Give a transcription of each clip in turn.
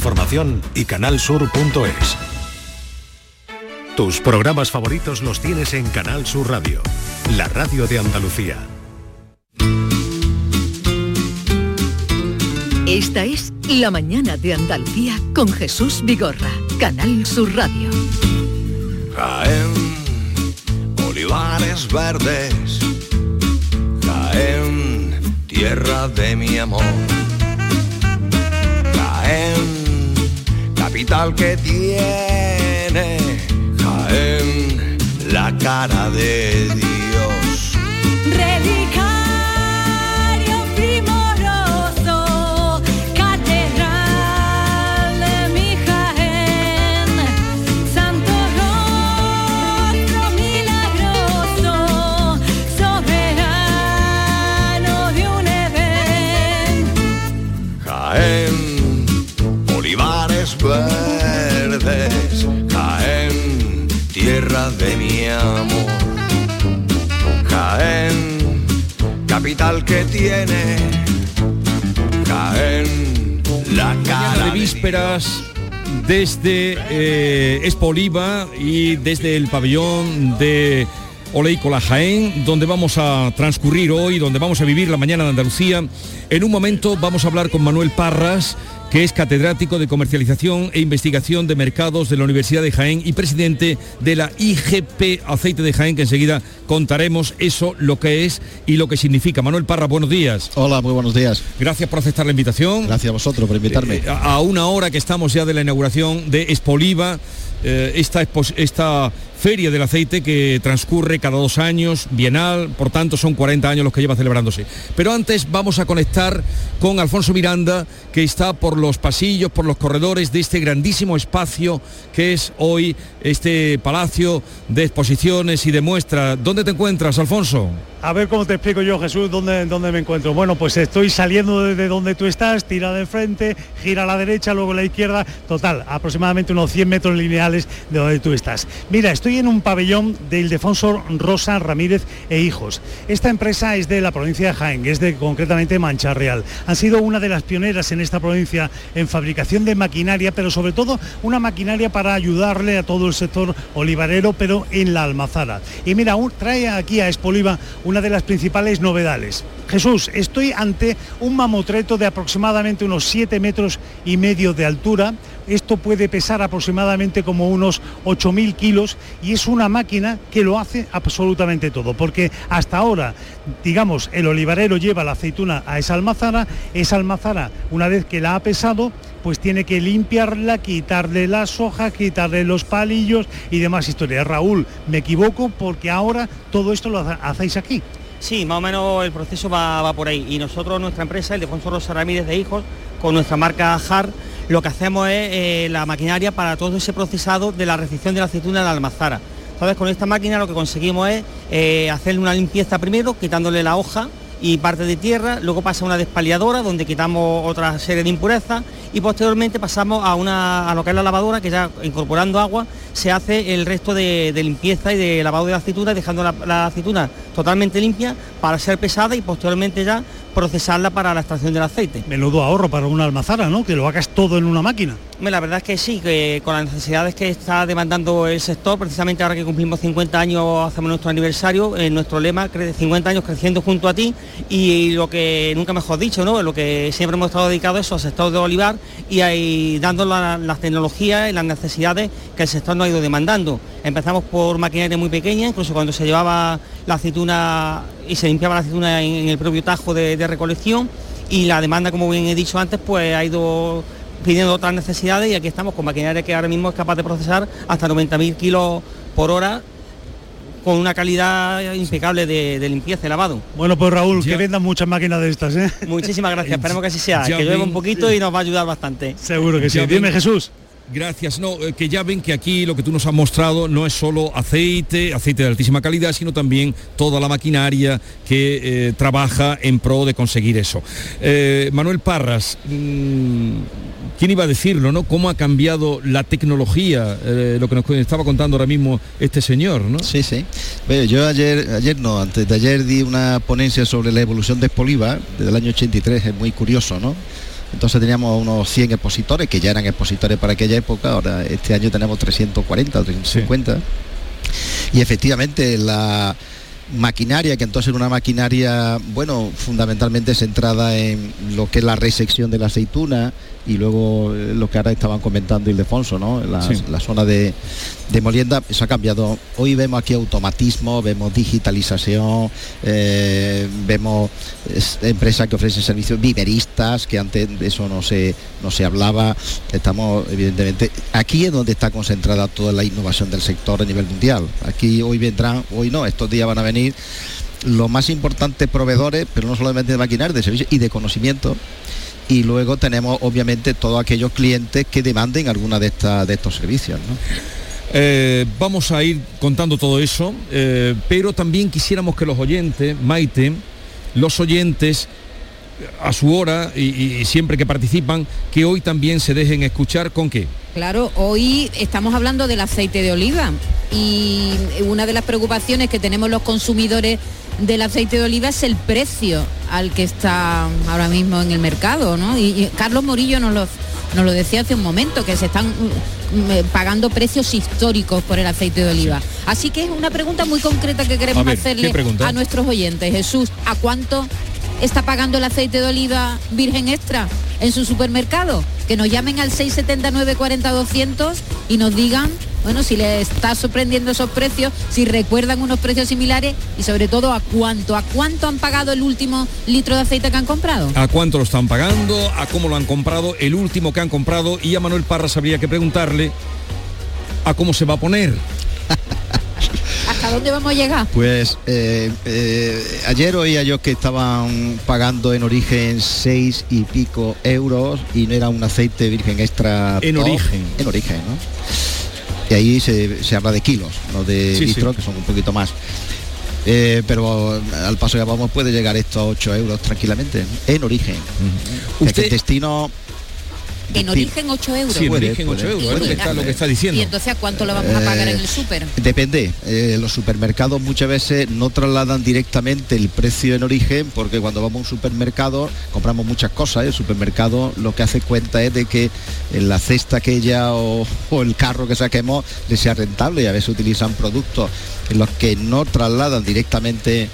Formación y canalsur.es. Tus programas favoritos los tienes en Canal Sur Radio, la radio de Andalucía. Esta es La mañana de Andalucía con Jesús Vigorra, Canal Sur Radio. Jaén, olivares verdes, Jaén, tierra de mi amor. Capital que tiene, Jaén, la cara de Dios. Capital que tiene, Jaén, la cara de vísperas desde eh, Expo Oliva y desde el pabellón de Oleícola Jaén, donde vamos a transcurrir hoy, donde vamos a vivir la mañana de Andalucía. En un momento vamos a hablar con Manuel Parras, que es catedrático de comercialización e investigación de mercados de la Universidad de Jaén y presidente de la IGP Aceite de Jaén, que enseguida contaremos eso, lo que es y lo que significa. Manuel Parras, buenos días. Hola, muy buenos días. Gracias por aceptar la invitación. Gracias a vosotros por invitarme. Eh, a, una hora que estamos ya de la inauguración de Expoliva, eh, esta, esta feria del aceite que transcurre cada dos años, bienal, por tanto son 40 años los que lleva celebrándose. Pero antes vamos a conectar con Alfonso Miranda, que está por los pasillos, por los corredores de este grandísimo espacio que es hoy este palacio de exposiciones y de muestras. ¿Dónde te encuentras, Alfonso? A ver cómo te explico yo, Jesús, dónde, dónde me encuentro. Bueno, pues estoy saliendo desde donde tú estás, tira de frente, gira a la derecha, luego a la izquierda, total, aproximadamente unos 100 metros lineales de donde tú estás. Mira, estoy en un pabellón del Ildefonso Rosa Ramírez e Hijos. Esta empresa es de la provincia de Jaén, es de concretamente Mancha Real. Han sido una de las pioneras en esta provincia en fabricación de maquinaria, pero sobre todo una maquinaria para ayudarle a todo el sector olivarero, pero en la almazara. Y mira, un- trae aquí a Expoliva una de las principales novedades. Jesús, estoy ante un mamotreto de aproximadamente unos 7 metros y medio de altura. Esto puede pesar aproximadamente como unos 8.000 kilos y es una máquina que lo hace absolutamente todo, porque hasta ahora, digamos, el olivarero lleva la aceituna a esa almazara, esa almazara, una vez que la ha pesado, pues tiene que limpiarla, quitarle las hojas, quitarle los palillos y demás historias. Raúl, me equivoco porque ahora todo esto lo ha- hacéis aquí. Sí, más o menos el proceso va, va por ahí. Y nosotros, nuestra empresa, el Defonso Rosa Ramírez de Hijos, con nuestra marca JAR, lo que hacemos es eh, la maquinaria para todo ese procesado de la recepción de la aceituna en la almazara. Entonces, con esta máquina lo que conseguimos es eh, hacerle una limpieza primero, quitándole la hoja y parte de tierra, luego pasa una despaliadora donde quitamos otra serie de impurezas y posteriormente pasamos a, una, a lo que es la lavadora, que ya incorporando agua se hace el resto de, de limpieza y de lavado de la aceituna, dejando la, la aceituna totalmente limpia para ser pesada y posteriormente ya procesarla para la extracción del aceite. Menudo ahorro para una almazara, ¿no? Que lo hagas todo en una máquina. La verdad es que sí, que con las necesidades que está demandando el sector, precisamente ahora que cumplimos 50 años, hacemos nuestro aniversario, eh, nuestro lema, cre- 50 años creciendo junto a ti, y lo que nunca mejor dicho, ¿no? Lo que siempre hemos estado dedicados eso al sector de olivar y ahí dando la- las tecnologías y las necesidades que el sector nos ha ido demandando. Empezamos por maquinaria muy pequeña, incluso cuando se llevaba la aceituna y se limpiaba la aceituna en, el propio tajo de recolección, y la demanda, como bien he dicho antes, pues ha ido pidiendo otras necesidades y aquí estamos con maquinaria que ahora mismo es capaz de procesar hasta 90.000 kilos por hora con una calidad impecable de, de limpieza y lavado. Bueno, pues Raúl, que vendan muchas máquinas de estas, ¿eh? Muchísimas gracias, esperemos que así sea, que llueva un poquito y nos va a ayudar bastante. Seguro que sí. Dime, Jesús. Gracias. No, eh, que ya ven que aquí lo que tú nos has mostrado no es solo aceite, aceite de altísima calidad, sino también toda la maquinaria que eh, trabaja en pro de conseguir eso. Eh, Manuel Parras, mm, ¿quién iba a decirlo, no? ¿Cómo ha cambiado la tecnología? Lo que nos estaba contando ahora mismo este señor, ¿no? Sí, sí. Bueno, yo ayer, ayer no, antes de ayer di una ponencia sobre la evolución de Expoliva desde el año 83, es muy curioso, ¿no? Entonces teníamos unos 100 expositores, que ya eran expositores para aquella época, ahora este año tenemos 340 o 350. Y efectivamente la maquinaria, que entonces era una maquinaria, bueno, fundamentalmente centrada en lo que es la resección de la aceituna y luego eh, lo que ahora estaban comentando Ildefonso, ¿no? La, Sí. la zona de, de molienda, eso ha cambiado. Hoy vemos aquí automatismo, vemos digitalización, eh, vemos es- empresas que ofrecen servicios viveristas, que antes de eso no se, no se hablaba. Estamos, evidentemente, aquí es donde está concentrada toda la innovación del sector a nivel mundial. Aquí hoy vendrán, hoy no, estos días van a venir los más importantes proveedores, pero no solamente de maquinaria, de servicios y de conocimiento. Y luego tenemos obviamente todos aquellos clientes que demanden alguna de, estas de estos servicios. Eh, vamos a ir contando todo eso, eh, pero también quisiéramos que los oyentes, Maite, los oyentes, a su hora y, y siempre que participan, que hoy también se dejen escuchar con qué. Claro, hoy estamos hablando del aceite de oliva y una de las preocupaciones que tenemos los consumidores del aceite de oliva es el precio al que está ahora mismo en el mercado, ¿no? Y, y Carlos Morillo nos lo, nos lo decía hace un momento, que se están mm, eh, pagando precios históricos por el aceite de oliva. Así que es una pregunta muy concreta que queremos A ver, ¿qué hacerle a nuestros oyentes. Jesús, ¿a cuánto está pagando el aceite de oliva virgen extra en su supermercado? Que nos llamen al 679 40 200 y nos digan, bueno, si les está sorprendiendo esos precios, si recuerdan unos precios similares y sobre todo a cuánto, a cuánto han pagado el último litro de aceite que han comprado. a cuánto lo están pagando, a cómo lo han comprado, el último que han comprado y a Manuel Parras habría que preguntarle a cómo se va a poner. ¿Hasta dónde vamos a llegar? Pues eh, eh, ayer oía yo que estaban pagando en origen seis y pico euros y no era un aceite virgen extra. En top, origen. En origen, ¿no? Y ahí se, se habla de kilos, no de Sí, sí. litros, que son un poquito más. Eh, pero al paso que vamos puede llegar esto a 8 euros tranquilamente, en origen. Usted- el destino En origen 8 euros. Sí, en Puede, origen puede. 8 euros, es lo que está, lo que está diciendo. Y entonces a cuánto lo vamos a pagar Eh, en el súper. Depende, eh, los supermercados muchas veces no trasladan directamente el precio en origen porque cuando vamos a un supermercado compramos muchas cosas, ¿eh? el supermercado lo que hace cuenta es de que en la cesta aquella o, o el carro que saquemos le sea rentable y a veces utilizan productos en los que no trasladan directamente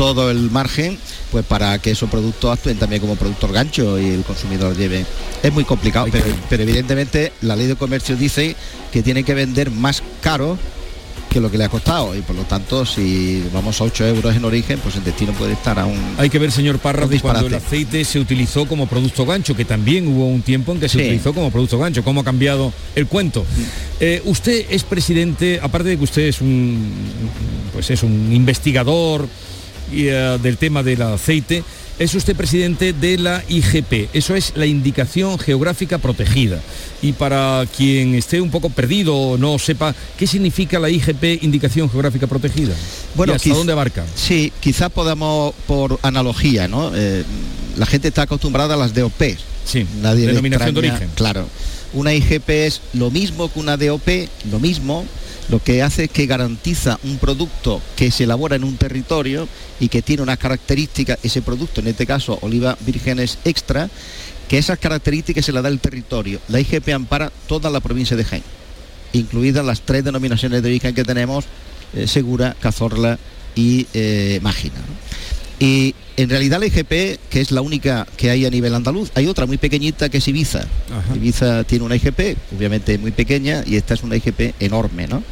todo el margen pues para que esos productos actúen también como productos gancho y el consumidor lleve. Es muy complicado, pero, pero evidentemente la ley de comercio dice que tiene que vender más caro que lo que le ha costado y por lo tanto si vamos a 8 euros en origen pues el destino puede estar a un Hay que ver, señor que cuando el aceite se utilizó como producto gancho, que también hubo un tiempo en que se Sí. utilizó como producto gancho. ¿Cómo ha cambiado el cuento? Eh, usted es presidente, aparte de que usted es un, pues es un investigador y, eh, del tema del aceite, es usted presidente de la IGP. Eso es la Indicación Geográfica Protegida. Y para quien esté un poco perdido o no sepa qué significa la IGP, Indicación Geográfica Protegida. Bueno, ¿Y hasta dónde abarca? Sí, quizás podamos, por analogía, ¿no? Eh, la gente está acostumbrada a las DOP. Sí, Nadie denominación de origen. Claro. Una IGP es lo mismo que una DOP, lo mismo. Lo que hace es que garantiza un producto que se elabora en un territorio y que tiene unas características, ese producto, en este caso oliva vírgenes extra, que esas características se las da el territorio. La IGP ampara toda la provincia de Jaén, incluidas las tres denominaciones de origen que tenemos, eh, Segura, Cazorla y eh, Mágina. Y en realidad la IGP, que es la única que hay a nivel andaluz, hay otra muy pequeñita que es Ibiza. Ajá. Ibiza tiene una IGP, obviamente muy pequeña, y esta es una IGP enorme, ¿no?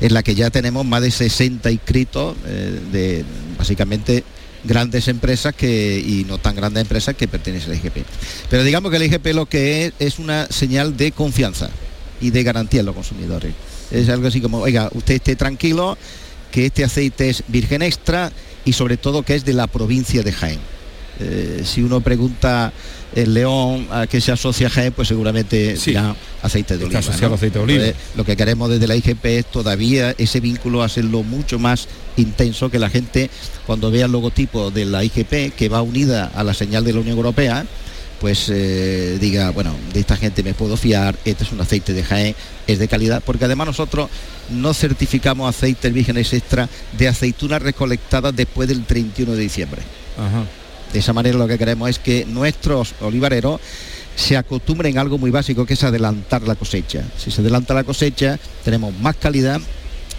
En la que ya tenemos más de 60 inscritos eh, de básicamente grandes empresas que y no tan grandes empresas que pertenecen a la IGP. Pero digamos que la IGP lo que es es una señal de confianza y de garantía en los consumidores. Es algo así como, oiga, usted esté tranquilo, que este aceite es virgen extra y sobre todo que es de la provincia de Jaén. Eh, si uno pregunta en León a qué se asocia Jaén, pues seguramente Sí. dirá aceite de oliva. ¿no? aceite de oliva. Entonces, lo que queremos desde la IGP es todavía ese vínculo hacerlo mucho más intenso, que la gente cuando vea el logotipo de la IGP, que va unida a la señal de la Unión Europea, pues eh, diga, bueno, de esta gente me puedo fiar, este es un aceite de Jaén, es de calidad, porque además nosotros no certificamos aceites vírgenes extra de aceitunas recolectadas después del 31 de diciembre. Ajá. De esa manera lo que queremos es que nuestros olivareros se acostumbren a algo muy básico que es adelantar la cosecha. Si se adelanta la cosecha, tenemos más calidad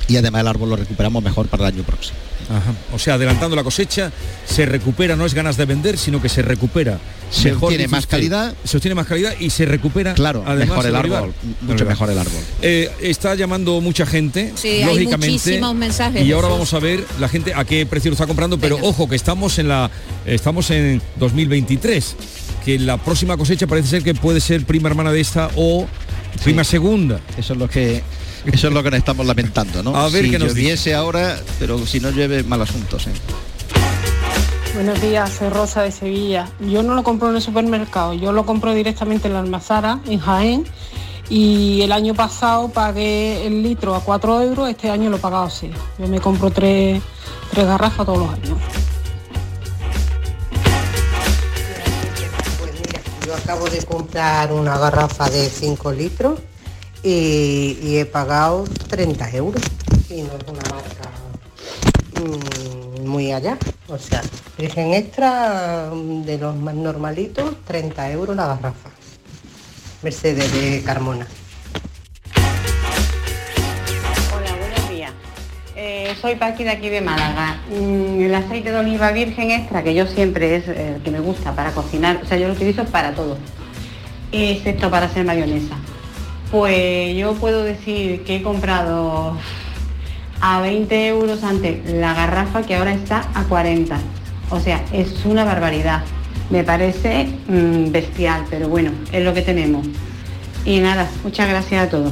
y además el árbol lo recuperamos mejor para el año próximo. Ajá. O sea, adelantando la cosecha, se recupera, no es ganas de vender, sino que se recupera. Se mejor, dice más usted. calidad. Se obtiene más calidad y se recupera. Claro, además, mejor el árbol, mucho mejor el árbol. Eh, está llamando mucha gente, Sí, hay lógicamente. muchísimos mensajes, Y ahora vamos a ver la gente a qué precio lo está comprando, pero ojo que estamos en la estamos en 2023, que la próxima cosecha parece ser que puede ser prima hermana de esta o prima segunda. Eso es lo que eso es lo que nos estamos lamentando, ¿no? A ver si qué nos lloviese ahora, pero si no llueve, mal asuntos. ¿eh? Buenos días, soy Rosa de Sevilla. Yo no lo compro en el supermercado, yo lo compro directamente en la almazara, en Jaén. Y el año pasado pagué el litro a 4 euros, este año lo he pagado así. Yo me compro tres, tres garrafas todos los años. Acabo de comprar una garrafa de 5 litros y, he pagado 30 euros. Y no es una marca mm, muy allá. O sea, Virgen Extra mm, de los más normalitos, 30 euros la garrafa. Mercedes de Carmona. Eh, soy Paqui de aquí de Málaga. Mm, el aceite de oliva virgen extra, que yo siempre es el que me gusta para cocinar, o sea, yo lo utilizo para todo, excepto para hacer mayonesa. Pues yo puedo decir que he comprado a 20 euros antes la garrafa que ahora está a 40. O sea, es una barbaridad. Me parece mm, bestial, pero bueno, es lo que tenemos. Y nada, muchas gracias a todos.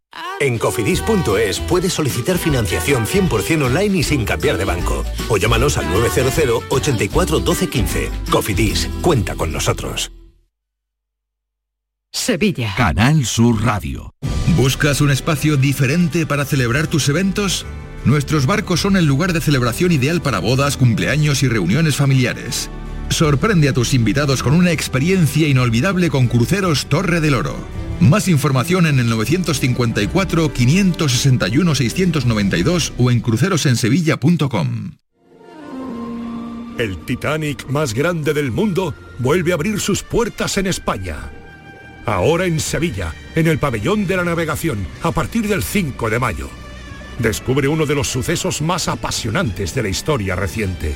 En cofidis.es puedes solicitar financiación 100% online y sin cambiar de banco. O llámanos al 900 84 12 15. Cofidis, cuenta con nosotros. Sevilla. Canal Sur Radio. ¿Buscas un espacio diferente para celebrar tus eventos? Nuestros barcos son el lugar de celebración ideal para bodas, cumpleaños y reuniones familiares. Sorprende a tus invitados con una experiencia inolvidable con Cruceros Torre del Oro. Más información en el 954-561-692 o en crucerosensevilla.com. El Titanic más grande del mundo vuelve a abrir sus puertas en España. Ahora en Sevilla, en el pabellón de la navegación, a partir del 5 de mayo. Descubre uno de los sucesos más apasionantes de la historia reciente.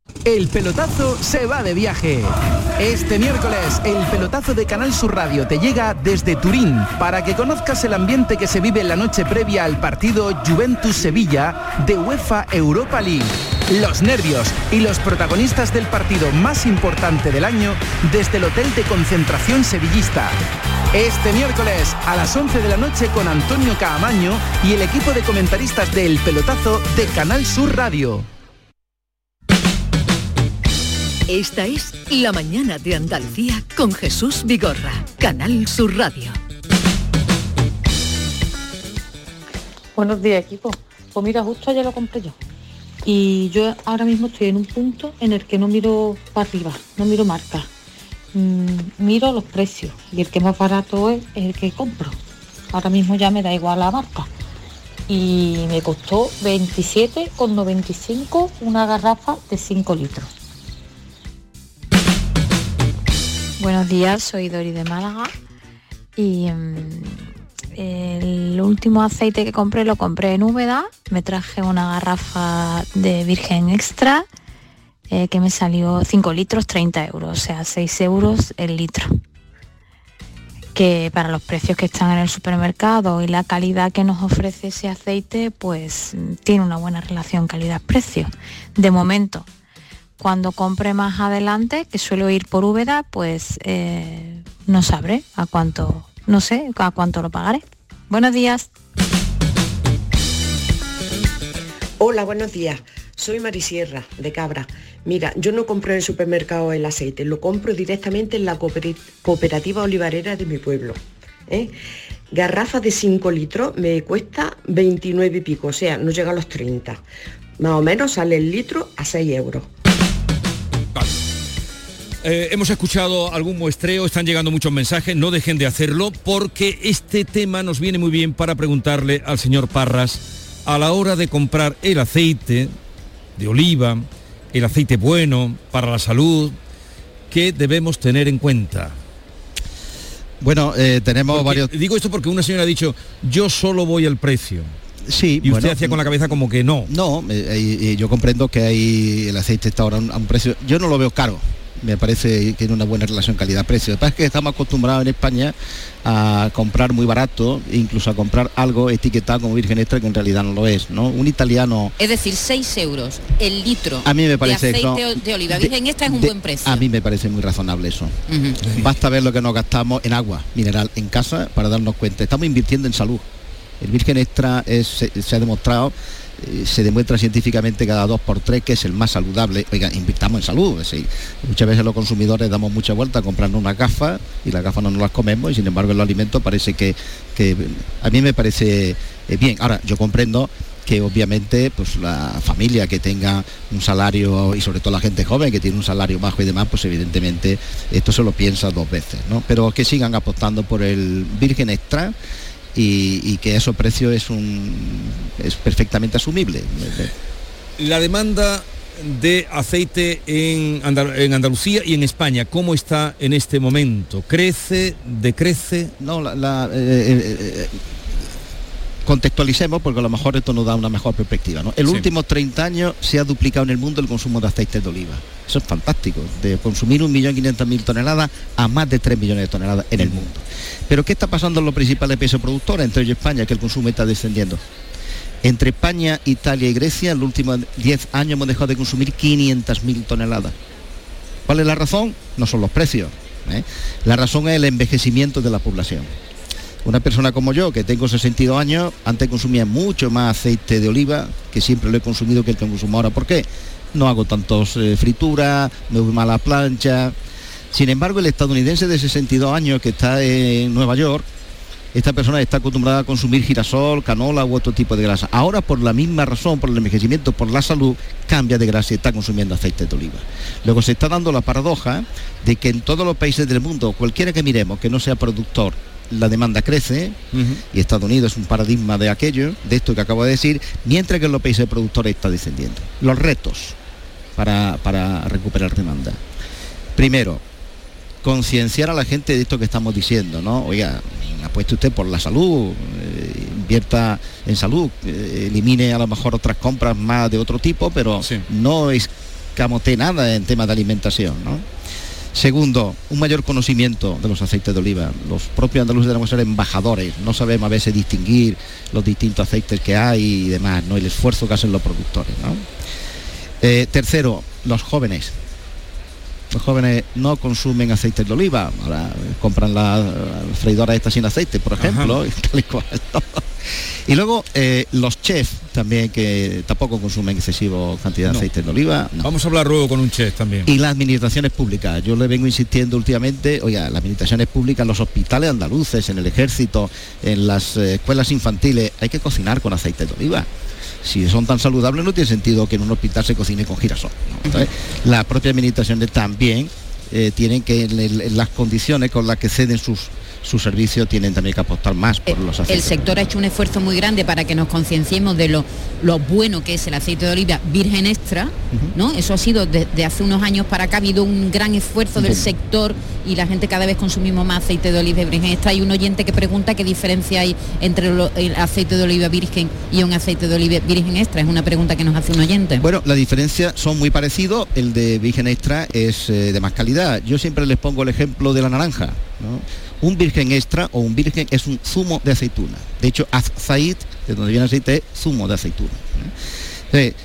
El pelotazo se va de viaje. Este miércoles, el pelotazo de Canal Sur Radio te llega desde Turín para que conozcas el ambiente que se vive la noche previa al partido Juventus-Sevilla de UEFA Europa League. Los nervios y los protagonistas del partido más importante del año desde el Hotel de Concentración Sevillista. Este miércoles a las 11 de la noche con Antonio Caamaño y el equipo de comentaristas del pelotazo de Canal Sur Radio. Esta es La mañana de Andalucía con Jesús Vigorra, Canal Sur Radio. Buenos días, equipo. Pues mira, justo ayer lo compré yo. Y yo ahora mismo estoy en un punto en el que no miro para arriba, no miro marca. mm, miro los precios y el que más barato es el que compro. Ahora mismo ya me da igual la marca. Y me costó 27,95 una garrafa de 5 litros. Buenos días, soy Dori de Málaga y mm, el último aceite que compré lo compré en Úbeda, me traje una garrafa de virgen extra eh, que me salió 5 litros 30 euros, o sea 6 euros el litro. Que para los precios que están en el supermercado y la calidad que nos ofrece ese aceite, pues mm, tiene una buena relación calidad-precio. De momento, cuando compre más adelante, que suelo ir por Úbeda, pues eh, no sabré a cuánto, no sé a cuánto lo pagaré. Buenos días. Hola, buenos días. Soy Marisierra, de Cabra. Mira, yo no compro en el supermercado el aceite, lo compro directamente en la cooperativa olivarera de mi pueblo. ¿eh? Garrafa de 5 litros me cuesta 29 y pico, o sea, no llega a los 30. Más o menos sale el litro a 6 euros. Eh, hemos escuchado algún muestreo, están llegando muchos mensajes, no dejen de hacerlo porque este tema nos viene muy bien para preguntarle al señor Parras a la hora de comprar el aceite de oliva, el aceite bueno para la salud, ¿qué debemos tener en cuenta? Bueno, eh, tenemos Porque- varios... Digo esto porque una señora ha dicho, yo solo voy al precio. Sí, Y usted bueno, hacía con la cabeza como que no. No, eh, yo comprendo que hay el aceite está ahora a un precio. Yo no lo veo caro. Me parece que tiene una buena relación calidad-precio. Lo que pasa es que estamos acostumbrados en España a comprar muy barato, e incluso a comprar algo etiquetado como virgen extra que en realidad no lo es. ¿no? Un italiano Es decir, 6 euros el litro A mí me parece de no- oliva virgen extra es un de- buen precio. A mí me parece muy razonable eso. Basta ver lo que nos gastamos en agua mineral en casa para darnos cuenta. Estamos invirtiendo en salud. El virgen extra es- se, se ha demostrado, se demuestra científicamente cada dos por tres que es el más saludable. Oiga, invirtamos en salud. muchas veces los consumidores damos mucha vuelta a comprarnos una gafa y las gafas no nos las comemos y sin embargo en los alimentos parece que, a mí me parece eh, bien. Ahora, yo comprendo que obviamente pues la familia que tenga un salario y sobre todo la gente joven que tiene un salario bajo y demás pues evidentemente esto se lo piensa dos veces ¿no? pero que sigan apostando por el virgen extra y que esos precios es un es perfectamente asumible La demanda de aceite en, Andal- en Andalucía y en España, ¿cómo está en este momento? ¿Crece? ¿Decrece? No, la, la, eh, eh, eh, contextualicemos porque a lo mejor esto nos da una mejor perspectiva. ¿no? Los Sí. últimos 30 años se ha duplicado en el mundo el consumo de aceite de oliva. Eso es fantástico, de consumir 1.500.000 toneladas a más de 3 millones de toneladas en el mundo. Pero ¿qué está pasando en los principales países productores, entre ellos España, que el consumo está descendiendo? Entre España, Italia y Grecia, en los últimos 10 años hemos dejado de consumir 500.000 toneladas. ¿Cuál es la razón? No son los precios. ¿eh? La razón es el envejecimiento de la población. Una persona como yo, que tengo 62 años, antes consumía mucho más aceite de oliva, que siempre lo he consumido que el que consumo ahora. ¿Por qué? No hago tantos eh, frituras, me voy más a la plancha. Sin embargo, el estadounidense de 62 años que está en Nueva York, esta persona está acostumbrada a consumir girasol, canola u otro tipo de grasa. Ahora, por la misma razón, por el envejecimiento, por la salud, cambia de grasa y está consumiendo aceite de oliva. Luego se está dando la paradoja de que en todos los países del mundo, cualquiera que miremos que no sea productor, la demanda crece, y Estados Unidos es un paradigma de aquello, de esto que acabo de decir, mientras que en los países productores está descendiendo. Los retos para, para recuperar demanda. Primero, concienciar a la gente de esto que estamos diciendo, ¿no? Oiga, apueste usted por la salud, eh, invierta en salud, eh, elimine a lo mejor otras compras más de otro tipo, pero no escamote nada en temas de alimentación, ¿no? Segundo, un mayor conocimiento de los aceites de oliva. Los propios andaluces tenemos que ser embajadores, no sabemos a veces distinguir los distintos aceites que hay y demás, ¿no? El esfuerzo que hacen los productores, ¿no? Eh, tercero, los jóvenes. Los jóvenes no consumen aceite de oliva, ahora eh, compran la, la freidora esta sin aceite, por ejemplo, y tal y cual, ¿no? Y luego eh, los chefs también que tampoco consumen excesivo cantidad de No. aceite de oliva. no. Vamos a hablar luego con un chef también. Y las administraciones públicas. Yo le vengo insistiendo últimamente, oiga, las administraciones públicas, los hospitales andaluces, en el ejército, en las eh, escuelas infantiles, hay que cocinar con aceite de oliva. Si son tan saludables no tiene sentido que en un hospital se cocine con girasol. Entonces, las propias administraciones también eh, tienen que en, el- en las condiciones con las que ceden sus sus servicios tienen también que apostar más por los El aceites. sector ha hecho un esfuerzo muy grande para que nos concienciemos de lo, lo bueno que es el aceite de oliva virgen extra, ¿no? Eso ha sido desde hace unos años para acá, ha habido un gran esfuerzo del sector y la gente cada vez consumimos más aceite de oliva virgen extra. Hay un oyente que pregunta qué diferencia hay entre lo- el aceite de oliva virgen y un aceite de oliva virgen extra. Es una pregunta que nos hace un oyente. Bueno, la diferencia son muy parecidos. El de virgen extra es eh, de más calidad. Yo siempre les pongo el ejemplo de la naranja. Un virgen extra o un virgen es un zumo de aceituna. De hecho, azait, de donde viene aceite, es zumo de aceituna.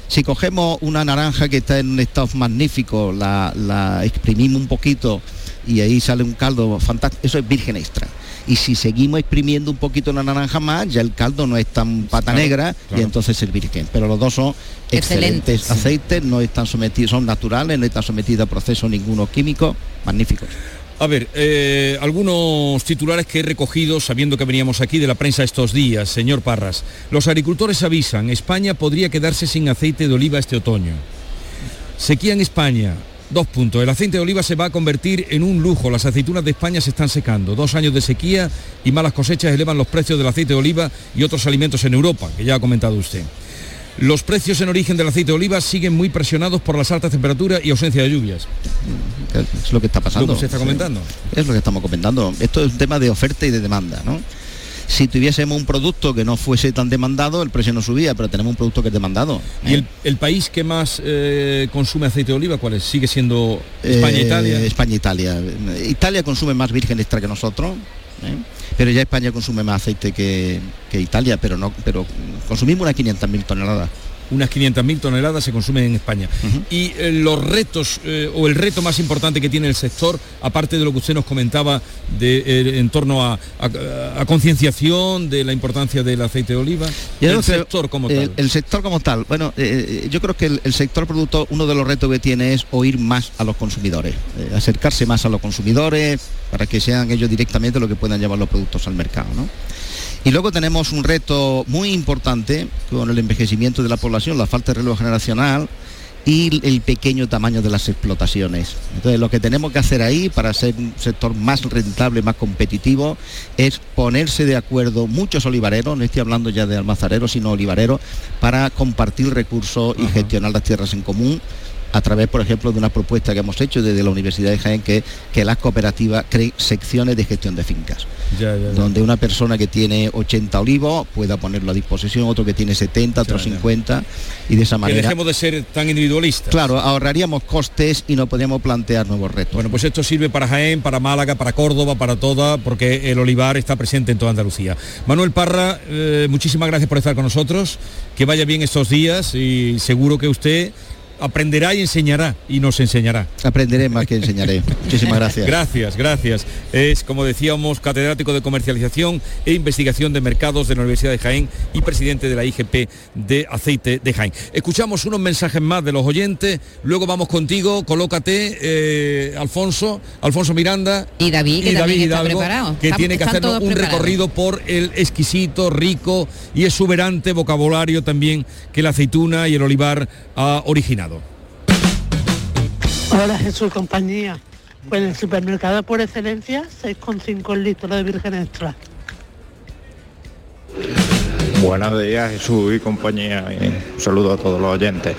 si cogemos una naranja que está en un estado magnífico, la, la exprimimos un poquito y ahí sale un caldo fantástico, eso es virgen extra. Y si seguimos exprimiendo un poquito la naranja más, ya el caldo no es tan pata Claro, negra claro. y entonces el virgen. Pero los dos son Excelentes, excelentes sí. aceites, no están sometidos, son naturales, no están sometidos a procesos ninguno químicos, magníficos. A ver, eh, algunos titulares que he recogido sabiendo que veníamos aquí de la prensa estos días, señor Parras. Los agricultores avisan, España podría quedarse sin aceite de oliva este otoño. Sequía en España. Dos puntos. El aceite de oliva se va a convertir en un lujo. Las aceitunas de España se están secando. Dos años de sequía y malas cosechas elevan los precios del aceite de oliva y otros alimentos en Europa, que ya ha comentado usted. Los precios en origen del aceite de oliva siguen muy presionados por las altas temperaturas y ausencia de lluvias. Es lo que está pasando. Lo que usted está Sí. comentando. Es lo que estamos comentando. Esto es un tema de oferta y de demanda, ¿no? Si tuviésemos un producto que no fuese tan demandado, el precio no subía, pero tenemos un producto que es demandado. ¿Y el, el país que más eh, consume aceite de oliva cuál es? ¿Sigue siendo España, Eh, Italia? España, Italia. Italia consume más virgen extra que nosotros, ¿eh? pero ya España consume más aceite que, que Italia, pero no, pero consumimos unas 500.000 toneladas. Unas 500.000 toneladas se consumen en España. Y eh, los retos eh, o el reto más importante que tiene el sector, aparte de lo que usted nos comentaba de, eh, en torno a, a- a concienciación de la importancia del aceite de oliva, Yo el sector como el, tal. el sector como tal. Bueno, yo creo que el, el sector productor, uno de los retos que tiene es oír más a los consumidores, acercarse más a los consumidores para que sean ellos directamente los que puedan llevar los productos al mercado. ¿no? Y luego tenemos un reto muy importante con el envejecimiento de la población, la falta de relevo generacional y el pequeño tamaño de las explotaciones. Entonces lo que tenemos que hacer ahí para ser un sector más rentable, más competitivo, es ponerse de acuerdo muchos olivareros, no estoy hablando ya de almazareros, sino olivareros, para compartir recursos y gestionar las tierras en común a través, por ejemplo, de una propuesta que hemos hecho desde la Universidad de Jaén, que, que las cooperativas creen secciones de gestión de fincas Ya, ya, ya. donde una persona que tiene 80 olivos pueda ponerlo a disposición, otro que tiene 70, otro Ya, ya. 50 y de esa Que manera dejemos de ser tan individualistas. claro, ahorraríamos costes y no podríamos plantear nuevos retos. Bueno, pues esto sirve para Jaén, para Málaga, para Córdoba, para toda, porque el olivar está presente en toda Andalucía. Manuel Parra, eh, muchísimas gracias por estar con nosotros, que vaya bien estos días y seguro que usted aprenderá y enseñará y nos enseñará. Aprenderé más que enseñaré. Muchísimas gracias. Gracias, gracias. Es, como decíamos, catedrático de comercialización e investigación de mercados de la Universidad de Jaén y presidente de la IGP de aceite de Jaén. Escuchamos unos mensajes más de los oyentes, luego vamos contigo, colócate, eh, Alfonso, Alfonso Miranda Y David, que también está preparado. que tiene que hacernos un preparados. recorrido por el exquisito, rico y exuberante vocabulario también que la aceituna y el olivar ha originado. Hola Jesús compañía. Pues en el supermercado por excelencia 6,5 litros de virgen extra. Buenos días Jesús y compañía. un saludo a todos los oyentes.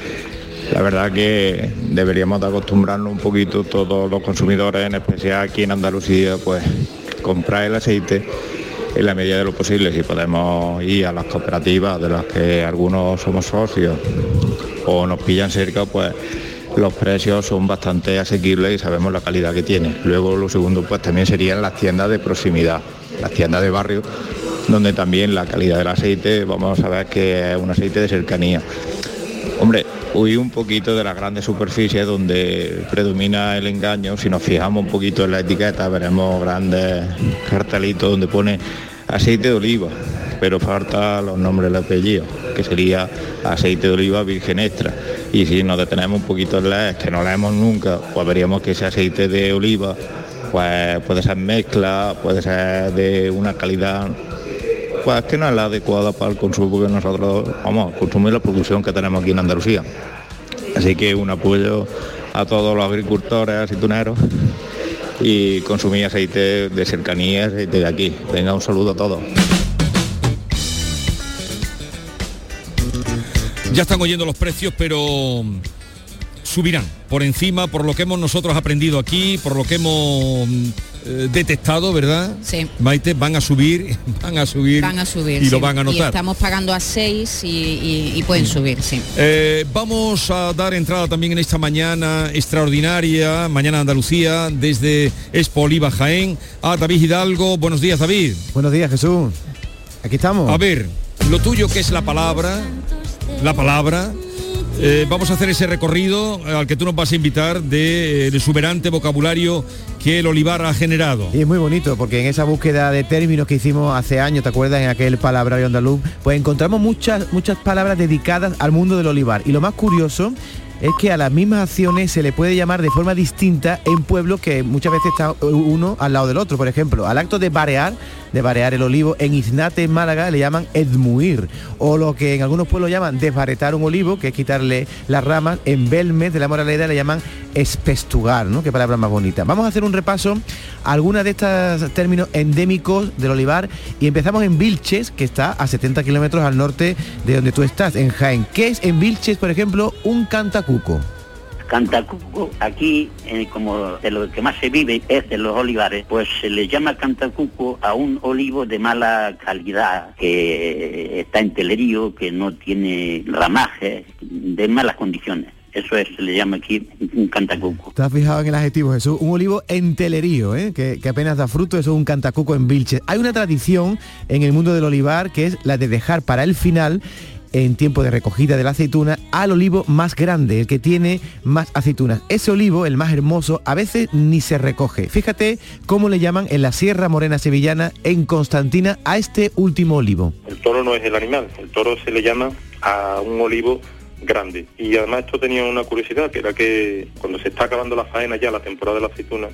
La verdad que deberíamos de acostumbrarnos un poquito todos los consumidores, en especial aquí en Andalucía, pues comprar el aceite en la medida de lo posible. Si podemos ir a las cooperativas de las que algunos somos socios o nos pillan cerca, pues los precios son bastante asequibles y sabemos la calidad que tiene. Luego lo segundo pues también serían las tiendas de proximidad, las tiendas de barrio, donde también la calidad del aceite vamos a ver que es un aceite de cercanía. Hombre, huir un poquito de las grandes superficies donde predomina el engaño. Si nos fijamos un poquito en la etiqueta, veremos grandes cartelitos donde pone aceite de oliva, pero falta los nombres del apellido, que sería aceite de oliva virgen extra. Y si nos detenemos un poquito en la que no leemos nunca, pues veríamos que ese aceite de oliva pues puede ser mezcla, puede ser de una calidad pues que no es la adecuada para el consumo que nosotros vamos a consumir la producción que tenemos aquí en Andalucía. Así que un apoyo a todos los agricultores aceituneros y consumir aceite de cercanía, aceite de aquí. Venga, un saludo a todos. Ya están oyendo los precios, pero subirán por encima, por lo que hemos nosotros aprendido aquí, por lo que hemos eh, detectado, ¿verdad? Sí. Maite, van a subir, van a subir. Van a subir. Y sí. lo van a Y notar. estamos pagando a 6 y, y- y pueden subir, sí. Eh, vamos a dar entrada también en esta mañana extraordinaria, mañana Andalucía, desde Expo Oliva Jaén, a David Hidalgo. Buenos días, David. Buenos días, Jesús. Aquí estamos. A ver, lo tuyo que es la palabra, la palabra. eh, vamos a hacer ese recorrido al que tú nos vas a invitar de, eh, del exuberante vocabulario que el olivar ha generado. Y es muy bonito porque en esa búsqueda de términos que hicimos hace años, ¿te acuerdas? En aquel palabrario andaluz, pues encontramos muchas, muchas palabras dedicadas al mundo del olivar. Y lo más curioso es que a las mismas acciones se le puede llamar de forma distinta en pueblos que muchas veces está uno al lado del otro. Por ejemplo, al acto de barear, de barear el olivo, en Iznate, en Málaga, le llaman edmuir. O lo que en algunos pueblos llaman desbaretar un olivo, que es quitarle las ramas. En Belmes, de la Moraleda, le llaman espestugar, ¿no? Qué palabra más bonita. Vamos a hacer un repaso algunas de estos términos endémicos del olivar y empezamos en Vilches, que está a 70 kilómetros al norte de donde tú estás, en Jaén. ¿Qué es en Vilches, por ejemplo, un cantacuco? Cantacuco, aquí, eh, como de lo que más se vive es de los olivares, pues se le llama cantacuco a un olivo de mala calidad, que está en telerío, que no tiene ramaje, de malas condiciones. Eso es, se le llama aquí un cantacuco. ¿Te has fijado en el adjetivo, Jesús? Un olivo entelerío, ¿eh? que, que apenas da fruto, eso es un cantacuco en Vilches. Hay una tradición en el mundo del olivar que es la de dejar para el final en tiempo de recogida de la aceituna al olivo más grande, el que tiene más aceitunas. Ese olivo, el más hermoso, a veces ni se recoge. Fíjate cómo le llaman en la Sierra Morena Sevillana, en Constantina, a este último olivo. El toro no es el animal, el toro se le llama a un olivo grande. Y además esto tenía una curiosidad, que era que cuando se está acabando la faena ya, la temporada de la aceituna,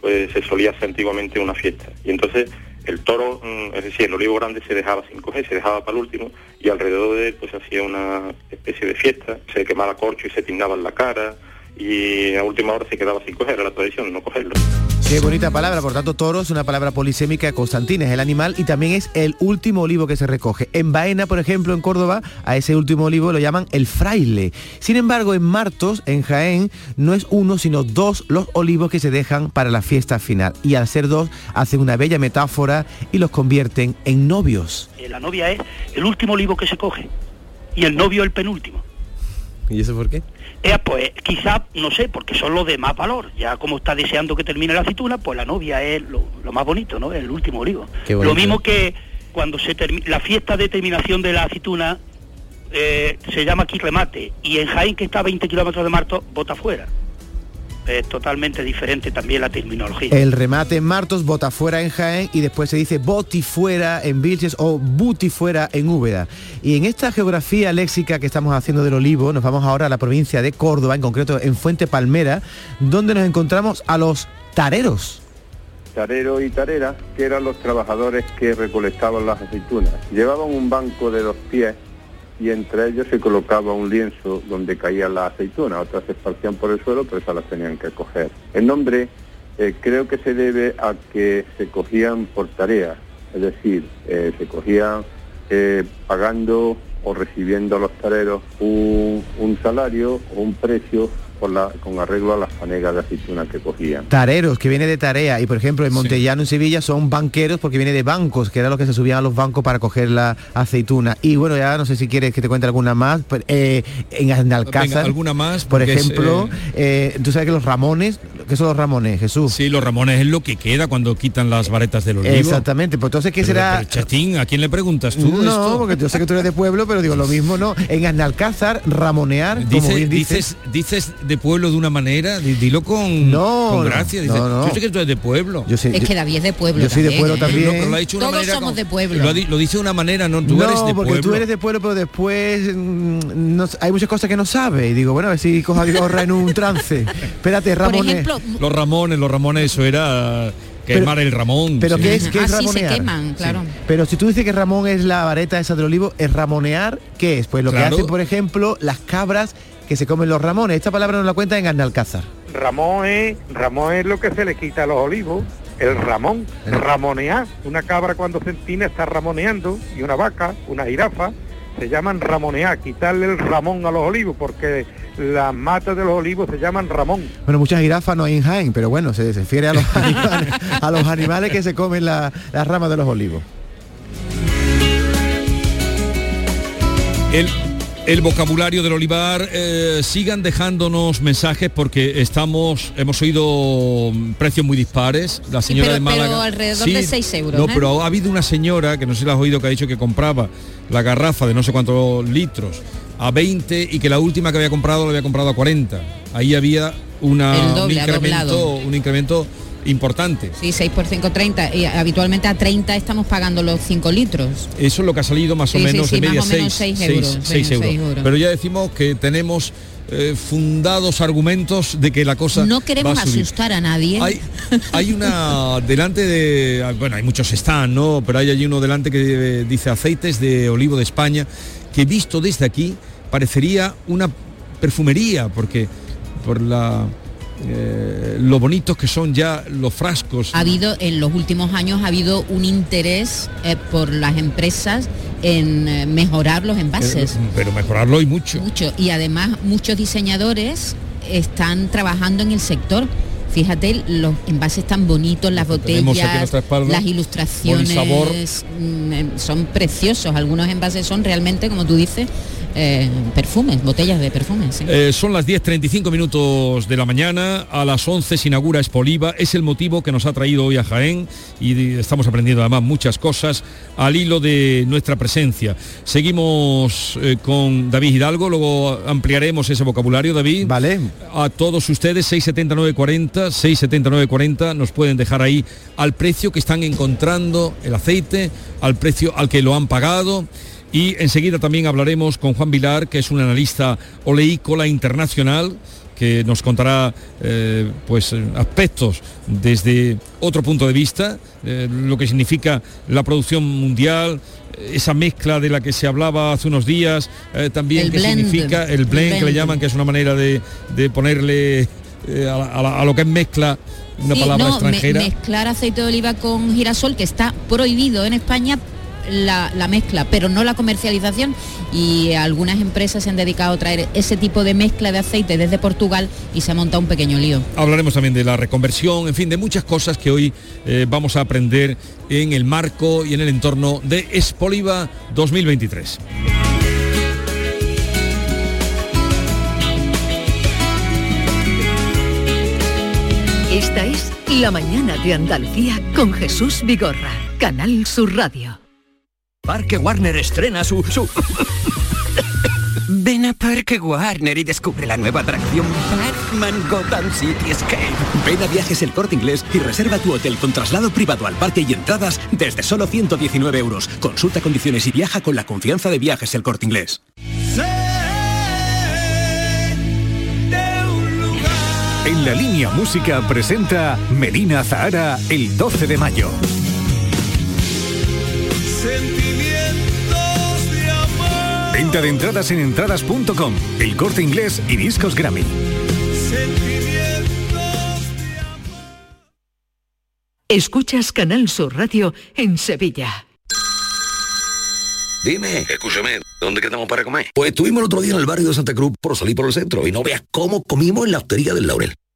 pues se solía hacer antiguamente una fiesta. Y entonces el toro, mm, es decir, el olivo grande se dejaba sin coger, se dejaba para el último, y alrededor de él pues se hacía una especie de fiesta, se quemaba corcho y se tiznaba en la cara, y a última hora se quedaba sin coger, era la tradición, no cogerlo. Qué bonita palabra, por tanto toro es una palabra polisémica, Constantina es el animal y también es el último olivo que se recoge. En Baena, por ejemplo, en Córdoba, a ese último olivo lo llaman el fraile. Sin embargo, en Martos, en Jaén, no es uno, sino dos los olivos que se dejan para la fiesta final. Y al ser dos, hacen una bella metáfora y los convierten en novios. Eh, La novia es el último olivo que se coge y el novio el penúltimo. ¿Y eso por qué? Eh, pues quizá, no sé, porque son los de más valor. Ya como está deseando que termine la aceituna, pues la novia es lo, lo más bonito, ¿no? El último olivo. Lo mismo que cuando se termi- la fiesta de terminación de la aceituna eh, se llama aquí remate y en Jaén, que está a 20 kilómetros de Marto, bota fuera. Es totalmente diferente también la terminología. El remate en Martos, bota fuera en Jaén y después se dice boti fuera en Vilches o buti fuera en Úbeda. Y en esta geografía léxica que estamos haciendo del olivo, nos vamos ahora a la provincia de Córdoba, en concreto en Fuente Palmera, donde nos encontramos a los tareros. tarero y tarera, que eran los trabajadores que recolectaban las aceitunas. Llevaban un banco de dos pies y entre ellos se colocaba un lienzo donde caían las aceitunas, otras se esparcían por el suelo, pero esas las tenían que coger. El nombre eh, creo que se debe a que se cogían por tarea, es decir, eh, se cogían eh, pagando o recibiendo a los tareros un, un salario o un precio la- con arreglo a las fanegas de aceitunas que cogían. Tareros, que viene de tarea, y por ejemplo en Montellano, en Sevilla, son banqueros porque viene de bancos, que era lo que se subían a los bancos para coger la aceituna. Y bueno, ya no sé si quieres que te cuente alguna más, pero, eh, en Alcázar, Venga, alguna más, por es, ejemplo, eh, tú sabes que los ramones, ¿qué son los ramones, Jesús? Sí, los ramones es lo que queda cuando quitan las varetas del olivo. Exactamente, pues entonces, ¿qué Pero- será? pero, Chatín, ¿a quién le preguntas tú no, esto? porque yo sé que tú eres de pueblo, pero digo lo mismo, ¿no? En Alcázar, ramonear, como bien dices, dices, dices de pueblo de una manera, di- dilo con, No, con gracia. Dice, no, no. Yo sé que tú eres de pueblo. Yo sé, Es que David es de pueblo yo soy de también, pueblo también. Pero lo ha dicho de una Todos manera somos como- de pueblo. Lo, lo dice de una manera, no, tú no, eres de porque pueblo. tú eres de pueblo, pero después mm, hay muchas cosas que no sabes. Y digo, bueno, a ver si cojo a Vigorra en un trance. Espérate, Ramones. Los Ramones, los Ramones, eso era quemar el ramón. Pero sí. ¿qué es, qué es Ah, sí, se ramonear? queman, claro. Pero si tú dices que Ramón es la vareta esa del olivo, ¿es ramonear qué es? Pues lo Claro. que hacen, por ejemplo, las cabras que se comen los ramones. Esta palabra nos la cuenta en Analcázar. Ramón es, Ramón es lo que se le quita a los olivos, el ramón, ramonear. Una cabra cuando se empina está ramoneando y una vaca, una jirafa, se llaman ramonear, quitarle el ramón a los olivos porque las matas de los olivos se llaman ramón. Bueno, muchas jirafas no hay en Jaén, pero bueno, se, se refiere a los animales, a los animales que se comen la- las ramas de los olivos. El, el vocabulario del olivar, eh, sigan dejándonos mensajes porque estamos, hemos oído precios muy dispares. La señora pero- de Málaga. pero alrededor de seis euros, No, ¿eh? pero ha habido una señora que no sé si la has oído que ha dicho que compraba la garrafa de no sé cuántos litros a 20 y que la última que había comprado la había comprado a 40. Ahí había una, doble, un incremento, un incremento importante. Sí, 6 por 5, 30. Y habitualmente a 30 estamos pagando los 5 litros. Eso es lo que ha salido más o Sí, menos sí, de media más o menos 6 seis euros. Pero ya decimos que tenemos eh, fundados argumentos de que la cosa No queremos va a subir. asustar a nadie. Hay, hay una delante de bueno hay muchos están no pero hay allí uno delante que eh, dice aceites de olivo de España que visto desde aquí parecería una perfumería porque por la eh, lo bonitos que son ya los frascos Ha habido, en los últimos años, ha habido un interés eh, por las empresas en eh, mejorar los envases. Pero mejorarlo y mucho Mucho. Y además muchos diseñadores están trabajando en el sector. Fíjate, los envases tan bonitos, las botellas, espalda. las ilustraciones Sabor. mm, son preciosos. Algunos envases son realmente, como tú dices, eh, perfumes, botellas de perfumes. sí. Eh, son las 10.35 minutos de la mañana, a las 11 se inaugura Expoliva, es el motivo que nos ha traído hoy a Jaén y estamos aprendiendo además muchas cosas al hilo de nuestra presencia. Seguimos eh, con David Hidalgo, luego ampliaremos ese vocabulario, David. Vale. A todos ustedes, 67940, 67940, nos pueden dejar ahí al precio que están encontrando el aceite, al precio al que lo han pagado. Y enseguida también hablaremos con Juan Vilar, que es un analista oleícola internacional, que nos contará eh, pues aspectos desde otro punto de vista, eh, lo que significa la producción mundial, esa mezcla de la que se hablaba hace unos días, eh, también blend, significa el blend, que le llaman, que es una manera de, de ponerle eh, a, lo que es mezcla una Sí, palabra no, me- extranjera. mezclar aceite de oliva con girasol, que está prohibido en España la, la mezcla, pero no la comercialización. Y algunas empresas se han dedicado a traer ese tipo de mezcla de aceite desde Portugal y se ha montado un pequeño lío. Hablaremos también de la reconversión, en fin, de muchas cosas que hoy eh, vamos a aprender en el marco y en el entorno de Expoliva 2023. Esta es La mañana de Andalucía con Jesús Vigorra, Canal Sur Radio. Parque Warner estrena su... su... Ven a Parque Warner y descubre la nueva atracción Batman Gotham City Escape. Ven a Viajes El Corte Inglés y reserva tu hotel con traslado privado al parque y entradas desde solo 119 euros. Consulta condiciones y viaja con la confianza de Viajes El Corte Inglés. En la línea música presenta Melina Zahara el 12 de mayo. Venta de entradas en entradas.com, el corte inglés y discos Grammy. Escuchas Canal Sur Radio en Sevilla. Dime, escúchame, ¿dónde quedamos para comer? Pues estuvimos el otro día en el barrio de Santa Cruz por salir por el centro y no veas cómo comimos en la hostería del Laurel.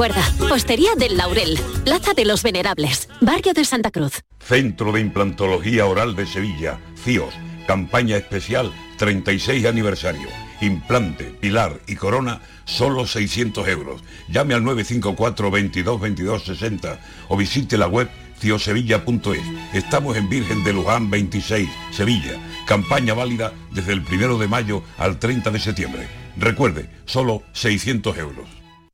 Recuerda, Postería del Laurel, Plaza de los Venerables, Barrio de Santa Cruz. Centro de Implantología Oral de Sevilla, CIOS, campaña especial 36 aniversario. Implante, pilar y corona, solo 600 euros. Llame al 954 22 22 60 o visite la web ciosevilla.es. Estamos en Virgen de Luján 26, Sevilla, Campaña válida desde el primero de mayo al 30 de septiembre. Recuerde, solo 600 euros.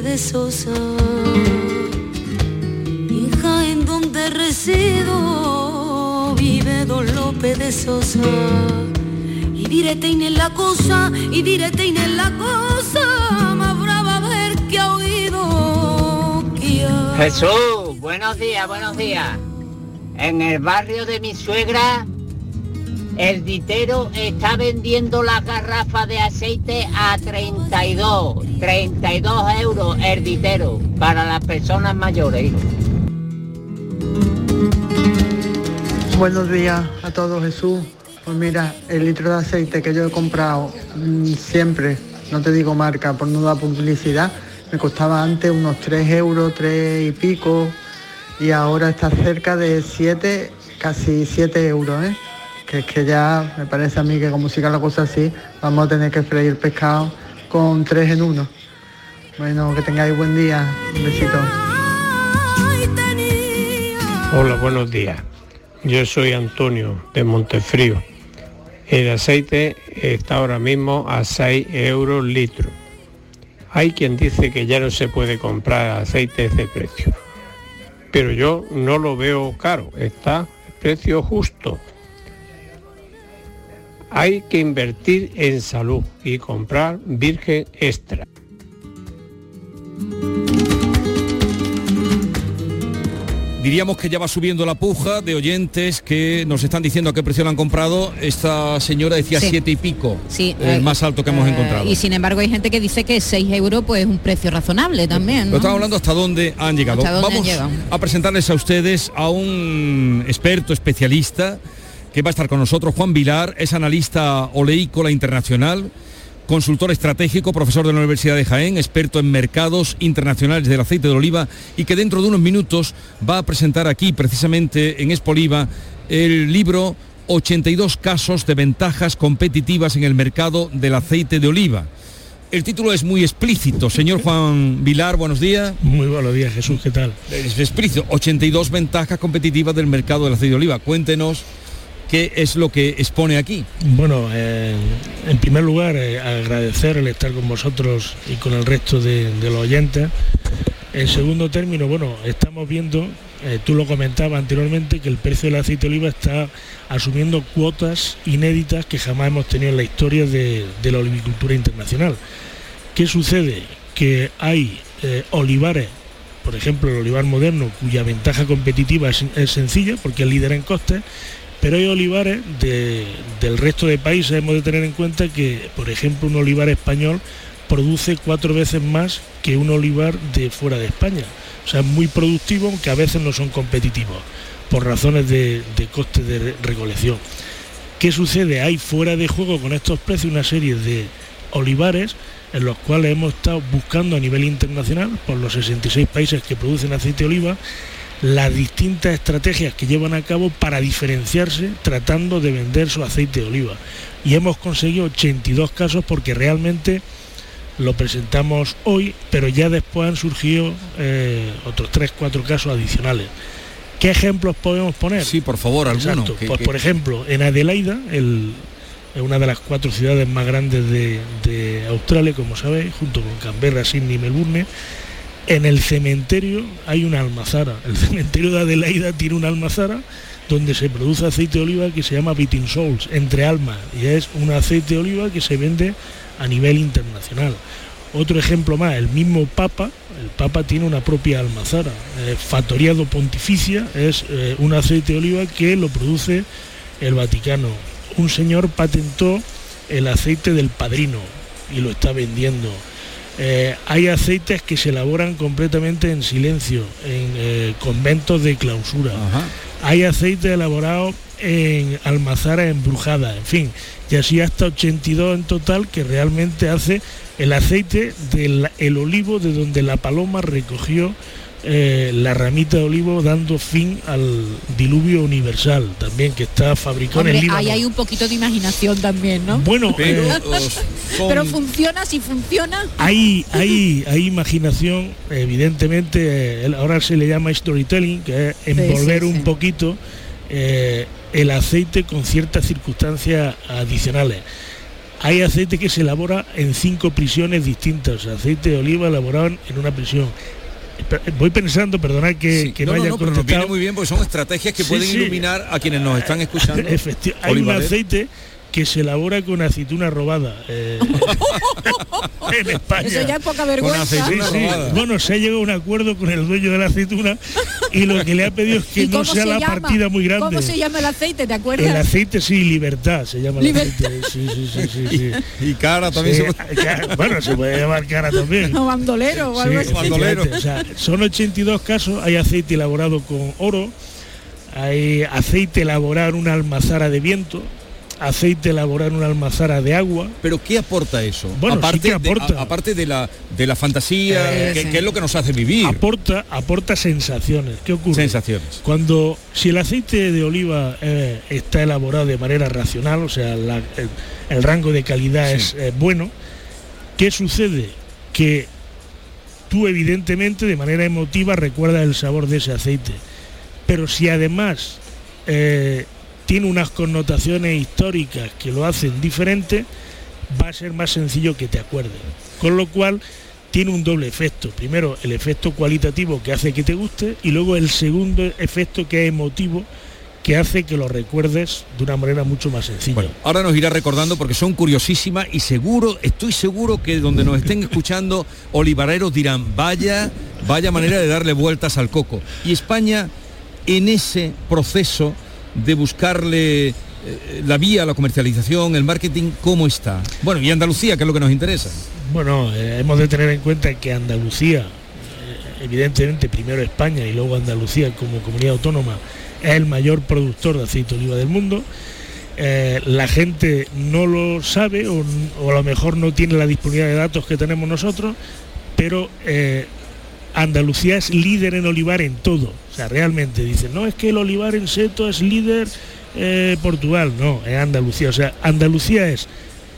De Sosa. Hija en donde resido, vive don López de Sosa. Y direte en la cosa, y direte en la cosa, más brava ver que ha oído. Jesús, buenos días, buenos días. En el barrio de mi suegra, el ditero está vendiendo la garrafa de aceite a 32, 32 euros el ditero para las personas mayores. Buenos días a todos, Jesús. Pues mira, el litro de aceite que yo he comprado mm, siempre, no te digo marca por no dar publicidad, me costaba antes unos 3 euros, 3 y pico, y ahora está cerca de 7, casi 7 euros, ¿eh? Es que ya me parece a mí que como siga la cosa así, vamos a tener que freír pescado con 3 en 1. Bueno, que tengáis buen día. Un besito. Hola, buenos días. Yo soy Antonio de Montefrío. El aceite está ahora mismo a 6 euros litro. Hay quien dice que ya no se puede comprar aceite de ese precio. Pero yo no lo veo caro, está precio justo. Hay que invertir en salud y comprar virgen extra. Diríamos que ya va subiendo la puja de oyentes que nos están diciendo a qué precio lo han comprado. Esta señora decía Sí. siete y pico, Sí, el eh, más alto que hemos eh, encontrado. Y sin embargo hay gente que dice que 6 euros pues es un precio razonable también. Lo ¿no? estamos hablando hasta dónde han llegado. Hasta dónde han Vamos llegado. a presentarles a ustedes a un experto especialista que va a estar con nosotros, Juan Vilar, es analista oleícola internacional, consultor estratégico, profesor de la Universidad de Jaén, experto en mercados internacionales del aceite de oliva y que dentro de unos minutos va a presentar aquí, precisamente en Espoliva, el libro 82 casos de ventajas competitivas en el mercado del aceite de oliva. El título es muy explícito. Señor Juan Vilar, buenos días. Muy buenos días, Jesús, ¿qué tal? Es explícito. 82 ventajas competitivas del mercado del aceite de oliva. Cuéntenos qué es lo que expone aquí. Bueno, eh, en primer lugar, eh, agradecer el estar con vosotros y con el resto de, los oyentes. En segundo término, bueno, estamos viendo, eh, tú lo comentabas anteriormente, que el precio del aceite de oliva está asumiendo cuotas inéditas que jamás hemos tenido en la historia de, la olivicultura internacional. ¿Qué sucede? Que hay olivares, por ejemplo el olivar moderno, cuya ventaja competitiva es, es sencilla porque es líder en costes, pero hay olivares de- del resto de países, hemos de tener en cuenta que, por ejemplo, un olivar español produce cuatro veces más que un olivar de fuera de España. O sea, es muy productivo, aunque a veces no son competitivos, por razones de, de costes de re- recolección. ¿Qué sucede? Hay fuera de juego con estos precios una serie de olivares en los cuales hemos estado buscando a nivel internacional, por los 66 países que producen aceite de oliva, las distintas estrategias que llevan a cabo para diferenciarse tratando de vender su aceite de oliva. Y hemos conseguido 82 casos porque realmente lo presentamos hoy, pero ya después han surgido eh, otros 3, 4 casos adicionales. ¿Qué ejemplos podemos poner? Sí, por favor, alguno. Exacto. que- Pues, que- por ejemplo, en Adelaida, el- es una de las cuatro ciudades más grandes de, de Australia, como sabéis, junto con Canberra, Sydney y Melbourne, en el cementerio hay una almazara. El cementerio de Adelaida tiene una almazara donde se produce aceite de oliva que se llama Beating Souls, entre almas, y es un aceite de oliva que se vende a nivel internacional. Otro ejemplo más, el mismo Papa, el Papa tiene una propia almazara. Eh, Pontificia es eh, un aceite de oliva que lo produce el Vaticano. Un señor patentó el aceite del padrino y lo está vendiendo. Eh, hay aceites que se elaboran completamente en silencio, en eh, conventos de clausura. Hay aceite elaborado en almazaras embrujadas, en fin, y así hasta 82 en total que realmente hace el aceite del el olivo de donde la paloma recogió eh, la ramita de olivo dando fin al diluvio universal también que está fabricado en el Líbano. ahí hay un poquito de imaginación también, ¿no? Bueno, pero, eh, son- pero funciona, si funciona. Hay, hay, hay imaginación, evidentemente, eh, ahora se le llama storytelling, que es envolver sí, un sí. poquito eh, el aceite con ciertas circunstancias adicionales. Hay aceite que se elabora en cinco prisiones distintas, o sea, aceite de oliva elaborado en una prisión. Voy pensando, perdonad que, que no, no, no, haya no, pero nos viene muy bien porque son estrategias que Sí, pueden sí. iluminar a quienes nos están escuchando. Efecti- hay un aceite que se elabora con aceituna robada eh, en España. Eso ya es poca vergüenza. Sí, sí. Bueno, se ha llegado a un acuerdo con el dueño de la aceituna y lo que le ha pedido es que ¿Y no sea se la llama? partida muy grande. ¿Cómo se llama el aceite? ¿Te El acuerdas? aceite sí, libertad se llama el Libertad. aceite. Sí, sí, sí, sí, sí. Y cara también Sí, se puede- ca- Bueno, se puede llamar cara también. O bandolero o algo así. efectivamente. O sea, son 82 casos, hay aceite elaborado con oro, hay aceite elaborado en una almazara de viento, aceite elaborado en una almazara de agua. Pero ¿qué aporta eso? Bueno, sí aparte, de- aporta. a- aparte de la de la fantasía, Eh, que, sí. que es lo que nos hace vivir. Aporta, aporta sensaciones. ¿Qué ocurre? Sensaciones. Cuando, si el aceite de oliva eh, está elaborado de manera racional, o sea, la- el, el rango de calidad es eh, bueno, ¿qué sucede? Que tú evidentemente de manera emotiva recuerdas el sabor de ese aceite. Pero si además eh, tiene unas connotaciones históricas que lo hacen diferente, va a ser más sencillo que te acuerdes. Con lo cual tiene un doble efecto. Primero, el efecto cualitativo que hace que te guste y luego el segundo efecto que es emotivo que hace que lo recuerdes de una manera mucho más sencilla. Ahora nos irá recordando porque son curiosísimas y seguro, estoy seguro que donde nos estén escuchando olivareros dirán, vaya, vaya manera de darle vueltas al coco. Y España en ese proceso de buscarle eh, la vía, la comercialización, el marketing, ¿cómo está? Bueno, y Andalucía, que es lo que nos interesa. Bueno, eh, hemos de tener en cuenta que Andalucía, eh, evidentemente primero España y luego Andalucía como comunidad autónoma, es el mayor productor de aceite oliva del mundo. La gente no lo sabe o, o a lo mejor no tiene la disponibilidad de datos que tenemos nosotros, pero Andalucía es líder en olivar en todo. O sea, realmente dicen, no es que el olivar en seto es líder eh, Portugal, no, es Andalucía. O sea, Andalucía es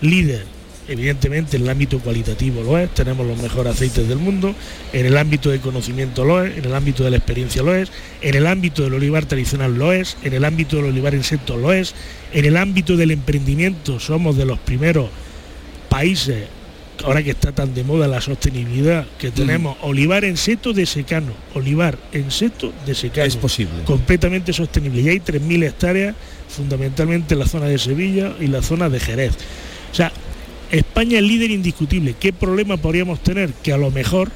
líder, evidentemente en el ámbito cualitativo lo es, tenemos los mejores aceites del mundo, en el ámbito de conocimiento lo es, en el ámbito de la experiencia lo es, en el ámbito del olivar tradicional lo es, en el ámbito del olivar en seto lo es, en el ámbito del emprendimiento somos de los primeros países ahora que está tan de moda la sostenibilidad que tenemos olivar en seto de secano, olivar en seto de secano. Es posible. Completamente sostenible. Y hay 3.000 hectáreas fundamentalmente en la zona de Sevilla y la zona de Jerez. O sea, España es líder indiscutible. ¿Qué problema podríamos tener? Que a lo mejor,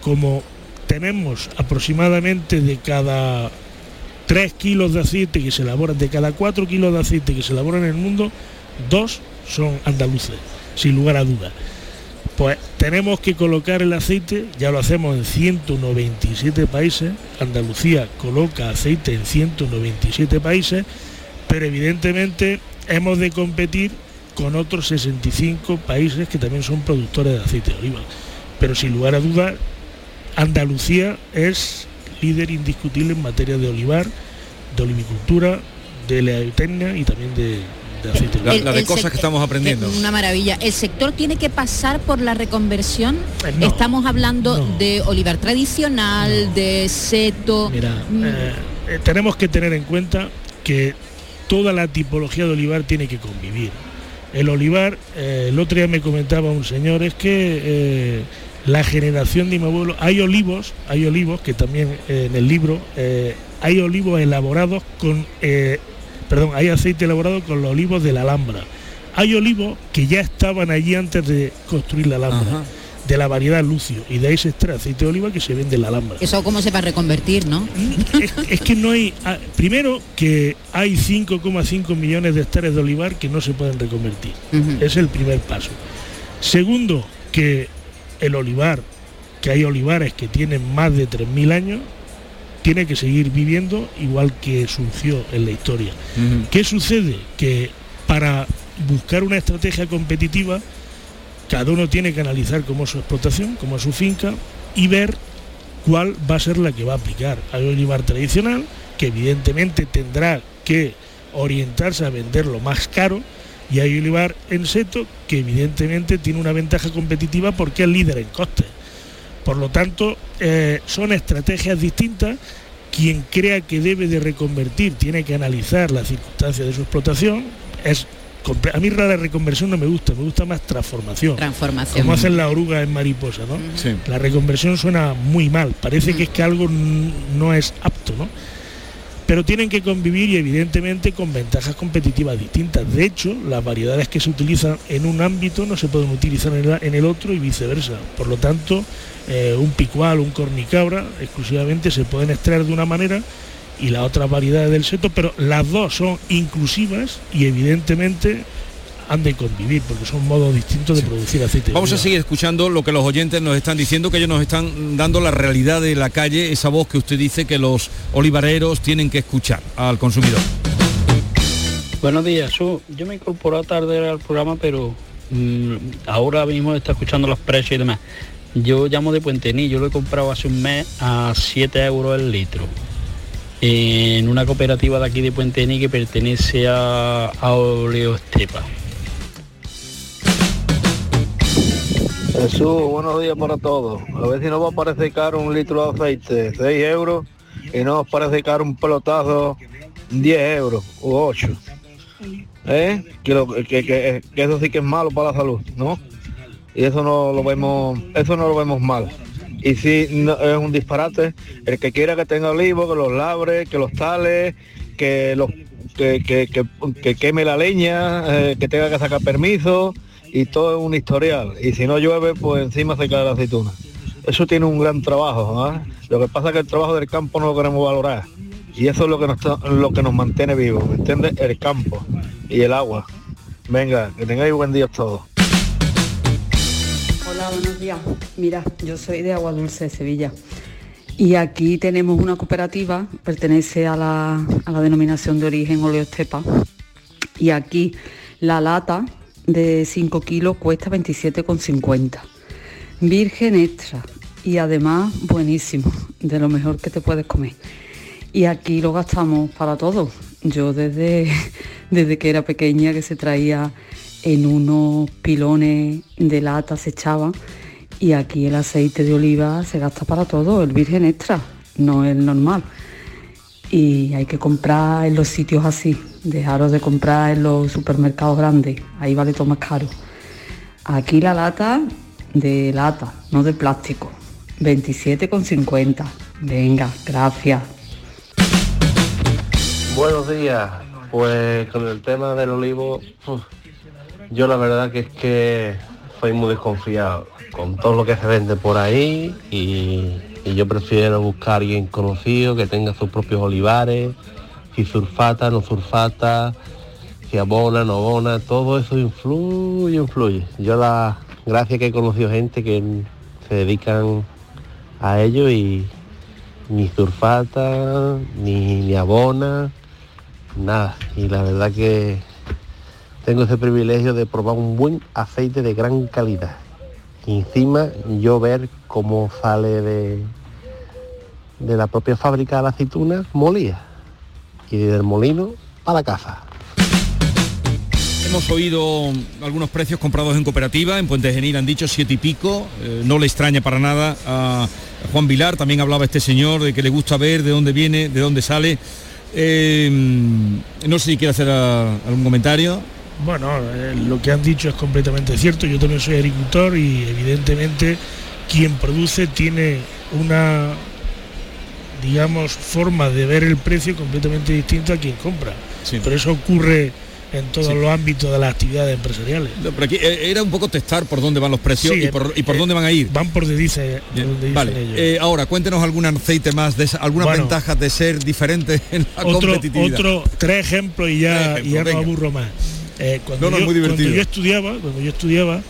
como tenemos aproximadamente de cada 3 kilos de aceite que se elaboran, de cada 4 kilos de aceite que se elaboran en el mundo, dos son andaluces, sin lugar a dudas. Pues tenemos que colocar el aceite, ya lo hacemos en 197 países, Andalucía coloca aceite en 197 países, pero evidentemente hemos de competir con otros 65 países que también son productores de aceite de oliva. Pero sin lugar a dudas, Andalucía es líder indiscutible en materia de olivar, de olivicultura, de leitenia y también de, de aceite de. El- el sec- aprendiendo. Una maravilla. ¿El sector tiene que pasar por la reconversión? Eh, no, Estamos hablando no. de olivar tradicional, de seto. Mira, Mm, eh, eh, tenemos que tener en cuenta que toda la tipología de olivar tiene que convivir. El olivar, eh, el otro día me comentaba un señor, es que eh, la generación de mi abuelo, hay olivos, hay olivos que también eh, en el libro, eh, hay olivos elaborados con, eh, perdón, hay aceite elaborado con los olivos de la Alhambra. Hay olivos que ya estaban allí antes de construir la Alhambra, de la variedad Lucio, y de ahí se extrae aceite de oliva que se vende en la Alhambra. Eso cómo se va a reconvertir, ¿no? es, es que no hay, ah, primero que hay 5,5 millones de hectáreas de olivar que no se pueden reconvertir. Es el primer paso. Segundo, que el olivar, que hay olivares que tienen más de 3.000 años, tiene que seguir viviendo igual que surgió en la historia. ¿Qué sucede? Que para buscar una estrategia competitiva, cada uno tiene que analizar cómo es su explotación, cómo es su finca y ver cuál va a ser la que va a aplicar. Hay olivar tradicional, que evidentemente tendrá que orientarse a venderlo más caro, y hay olivar en seto, que evidentemente tiene una ventaja competitiva porque es líder en costes. Por lo tanto, eh, son estrategias distintas. Quien crea que debe de reconvertir tiene que analizar las circunstancias de su explotación. Es a mí la reconversión no me gusta, me gusta más transformación. Transformación. Como hacen la oruga en mariposa, ¿no? La reconversión suena muy mal, parece que es que algo no es apto, ¿no? Pero tienen que convivir y evidentemente con ventajas competitivas distintas. De hecho, las variedades que se utilizan en un ámbito no se pueden utilizar en el, otro y viceversa. Por lo tanto, eh, un picual, un cornicabra, exclusivamente se pueden extraer de una manera y las otras variedades del seto, pero las dos son inclusivas y evidentemente han de convivir porque son modos distintos de producir aceite. Vamos a seguir escuchando lo que los oyentes nos están diciendo, que ellos nos están dando la realidad de la calle, esa voz que usted dice que los olivareros tienen que escuchar al consumidor. Buenos días, yo me incorporé tarde al programa, pero mm, ahora mismo está escuchando los precios y demás. Yo llamo de Puentení, yo lo he comprado hace un mes a 7 euros el litro. En una cooperativa de aquí de Puentení que pertenece a, a Oleoestepa. Jesús, buenos días para todos. A ver si nos va a parecer caro un litro de aceite, 6 euros, y no nos parece caro un pelotazo, 10 euros o 8. ¿Eh? Que, eso sí que es malo para la salud, ¿no? Y eso no lo vemos, eso no lo vemos mal. Y si es un disparate, el que quiera que tenga olivo, que los labre, que los tale, que los que, que- que- que queme la leña, eh, que tenga que sacar permiso y todo es un historial. Y si no llueve, pues encima se cae la aceituna. Eso tiene un gran trabajo. ¿ah? Lo que pasa es que el trabajo del campo no lo queremos valorar. Y eso es lo que nos, lo que nos mantiene vivos, ¿me entiendes? El campo y el agua. Venga, que tengáis buen día todos. Hola, buenos días. Mira, yo soy de Agua Dulce de Sevilla. Y aquí tenemos una cooperativa, pertenece a la, a la denominación de origen Oleostepa. Y aquí la lata de 5 kilos cuesta 27,50. Virgen extra. Y además buenísimo, de lo mejor que te puedes comer. Y aquí lo gastamos para todo. Yo desde, desde que era pequeña que se traía en unos pilones de lata, se echaban. Y aquí el aceite de oliva se gasta para todo, el virgen extra, no el normal. Y hay que comprar en los sitios así, dejaros de comprar en los supermercados grandes, ahí vale todo más caro. Aquí la lata de lata, no de plástico, 27,50. Venga, gracias. Buenos días. Pues con el tema del olivo, yo la verdad que es que soy muy desconfiado con todo lo que se vende por ahí y, y yo prefiero buscar a alguien conocido que tenga sus propios olivares, si surfata, no surfata, si abona, no abona, todo eso influye, influye. Yo la gracia que he conocido gente que se dedican a ello y ni surfata, ni, ni abona, nada. Y la verdad que tengo ese privilegio de probar un buen aceite de gran calidad. Encima yo ver cómo sale de, de la propia fábrica de la aceituna molida. Y del molino a la casa. Hemos oído algunos precios comprados en cooperativa, en Puente Genil han dicho siete y pico, eh, no le extraña para nada a Juan Vilar, también hablaba este señor de que le gusta ver de dónde viene, de dónde sale. Eh, no sé si quiere hacer algún comentario. Bueno, eh, lo que han dicho es completamente cierto. Yo también soy agricultor y evidentemente quien produce tiene una, digamos, forma de ver el precio completamente distinta a quien compra. Pero eso ocurre en todos Sí. los ámbitos de las actividades empresariales. No, pero aquí eh, era un poco testar por dónde van los precios Sí, y, por, y por eh, dónde van a ir. Van por donde dice, donde dicen Vale, ellos. eh, ahora cuéntenos algún aceite más, de algunas Bueno. ventajas de ser diferente en la otro, competitividad. otro, tres ejemplos y ya, y ya no aburro más. Eh, cuando, No, no, yo, muy divertido. cuando yo estudiaba, cuando yo estudiaba,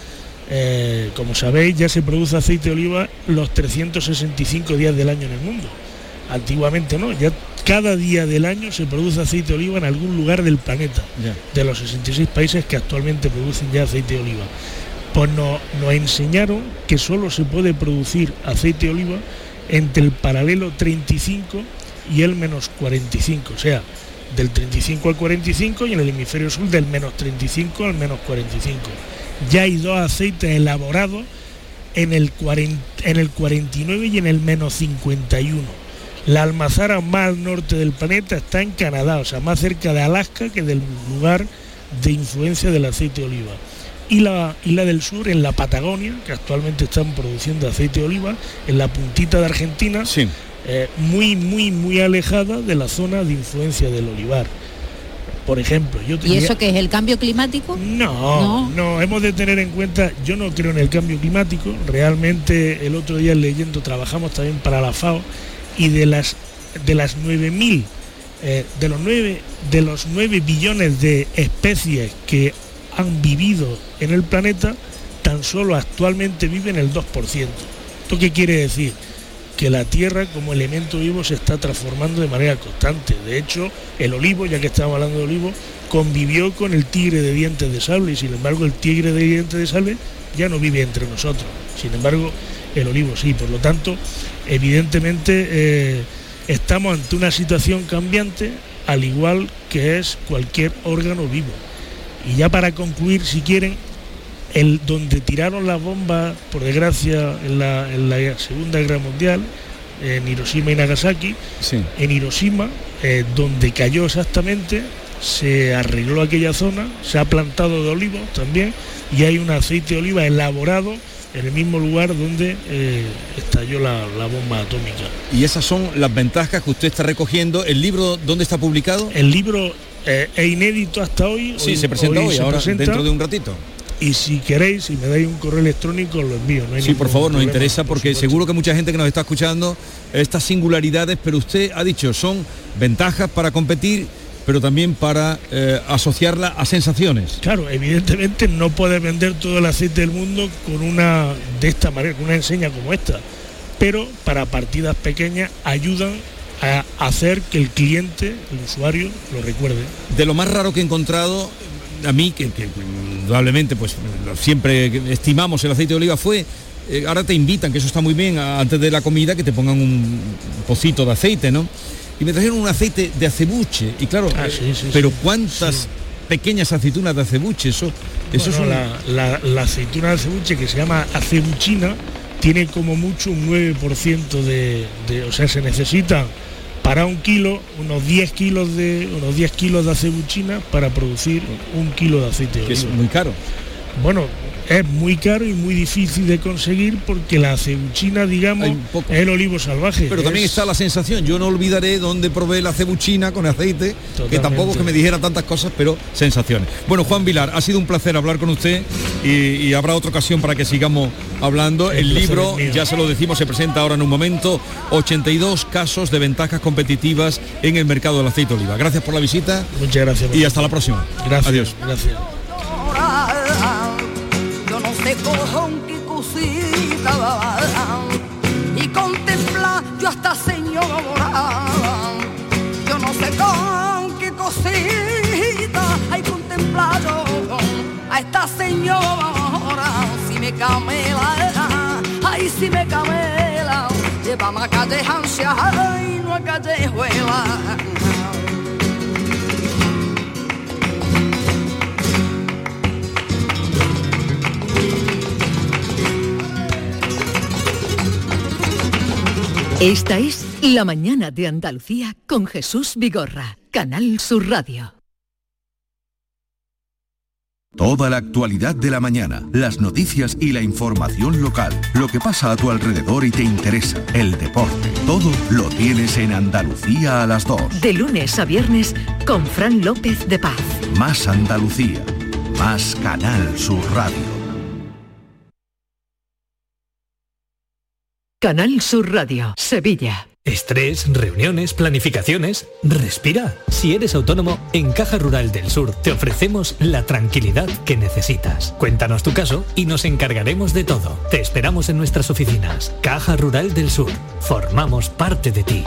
como sabéis, ya se produce aceite de oliva los 365 días del año en el mundo. Antiguamente no, ya cada día del año se produce aceite de oliva en algún lugar del planeta, de los 66 países que actualmente producen ya aceite de oliva. Pues nos, nos enseñaron que solo se puede producir aceite de oliva entre el paralelo 35 y el menos 45, o sea, del 35 al 45 y en el hemisferio sur del menos 35 al menos 45. Ya hay dos aceites elaborados en el, 40 en el 49 y en el menos 51. La almazara más al norte del planeta está en Canadá, o sea, más cerca de Alaska que del lugar de influencia del aceite de oliva. Y la, y la del sur en la Patagonia, que actualmente están produciendo aceite de oliva, en la puntita de Argentina, eh, muy, muy, muy alejada de la zona de influencia del olivar. Por ejemplo, yo ¿Y tenía- eso qué es el cambio climático? no, no, hemos de tener en cuenta, yo no creo en el cambio climático, realmente el otro día leyendo trabajamos también para la FAO y de las de las 9000 eh, de los 9 de los 9 billones de especies que han vivido en el planeta, tan solo actualmente viven el 2%. ¿Esto qué quiere decir? que la tierra como elemento vivo se está transformando de manera constante. De hecho, el olivo, ya que estamos hablando de olivo, convivió con el tigre de dientes de sable y sin embargo el tigre de dientes de sable ya no vive entre nosotros. Sin embargo, el olivo sí. Por lo tanto, evidentemente eh, estamos ante una situación cambiante al igual que es cualquier órgano vivo. Y ya para concluir, si quieren, el donde tiraron las bombas, por desgracia, en la, en la Segunda Guerra Mundial, en Hiroshima y Nagasaki, en Hiroshima, eh, donde cayó exactamente, se arregló aquella zona, se ha plantado de olivos también, y hay un aceite de oliva elaborado en el mismo lugar donde eh, estalló la, la bomba atómica. Y esas son las ventajas que usted está recogiendo. ¿El libro dónde está publicado? El libro eh, es inédito hasta hoy. Sí, se presenta hoy, se ahora, presenta. dentro de un ratito. Y si queréis, si me dais un correo electrónico, lo envío. no hay Sí, por favor, nos problema. interesa porque seguro que mucha gente que nos está escuchando estas singularidades, pero usted ha dicho, son ventajas para competir, pero también para eh, asociarla a sensaciones. Claro, evidentemente no puedes vender todo el aceite del mundo con una de esta manera, con una enseña como esta. Pero para partidas pequeñas ayudan a hacer que el cliente, el usuario, lo recuerde. De lo más raro que he encontrado, a mí, que, que indudablemente pues siempre estimamos el aceite de oliva, fue, eh, ahora te invitan, que eso está muy bien, antes de la comida, que te pongan un pocito de aceite, ¿no? Y me trajeron un aceite de acebuche, y claro, Ah, eh, sí, sí, pero cuántas pequeñas aceitunas de acebuche, eso, eso Bueno, es un- la, la- la aceituna de acebuche que se llama acebuchina tiene como mucho un 9% de, de- o sea, se necesita para un kilo unos 10 kilos de unos 10 kilos de acebuchina para producir un kilo de aceite de que es muy caro. Bueno, es muy caro y muy difícil de conseguir porque la acebuchina, digamos, es el olivo salvaje. Pero también Es- está la sensación, yo no olvidaré dónde probé la cebuchina con aceite, que tampoco es que me dijera tantas cosas, pero sensaciones. Bueno, Juan Vilar, ha sido un placer hablar con usted y, y habrá otra ocasión para que sigamos hablando. El El, libro, ya se lo decimos, se presenta ahora en un momento, 82 casos de ventajas competitivas en el mercado del aceite de oliva. Gracias por la visita. Muchas gracias. Y hasta la próxima. Gracias. Adiós. Gracias. Sé con qué cosita y contemplar yo hasta señora. Yo no sé con qué cosita hay contemplar yo a esta señora. Si me camela, ay si me camela, llévame a calle Hancia, ay no a callejuela. Esta es La mañana de Andalucía con Jesús Vigorra, Canal Sur Radio. Toda la actualidad de la mañana, las noticias y la información local, lo que pasa a tu alrededor y te interesa, el deporte, todo lo tienes en Andalucía a las 2. De lunes a viernes con Fran López de Paz. Más Andalucía, más Canal Sur Radio. Canal Sur Radio, Sevilla. Estrés, reuniones, planificaciones. Respira. Si eres autónomo, en Caja Rural del Sur te ofrecemos la tranquilidad que necesitas. Cuéntanos tu caso y nos encargaremos de todo. Te esperamos en nuestras oficinas. Caja Rural del Sur. Formamos parte de ti.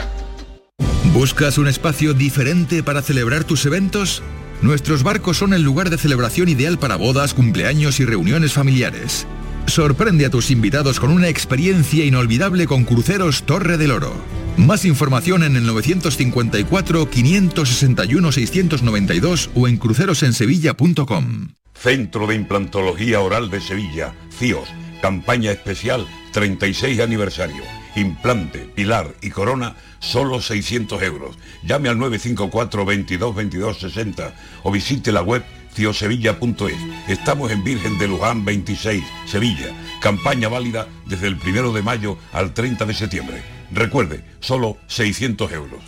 ¿Buscas un espacio diferente para celebrar tus eventos? Nuestros barcos son el lugar de celebración ideal para bodas, cumpleaños y reuniones familiares. Sorprende a tus invitados con una experiencia inolvidable con Cruceros Torre del Oro. Más información en el 954-561-692 o en crucerosensevilla.com. Centro de Implantología Oral de Sevilla, CIOS, campaña especial 36 aniversario. Implante, pilar y corona, solo 600 euros. Llame al 954 22 22 60 o visite la web ciosevilla.es. Estamos en Virgen de Luján 26, Sevilla. Campaña válida desde el 1 de mayo al 30 de septiembre. Recuerde, solo 600 euros.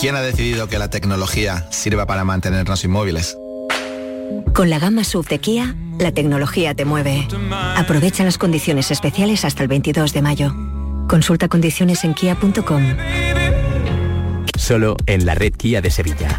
¿Quién ha decidido que la tecnología sirva para mantenernos inmóviles? Con la gama SUV de Kia, la tecnología te mueve. Aprovecha las condiciones especiales hasta el 22 de mayo. Consulta condiciones en kia.com. Solo en la red Kia de Sevilla.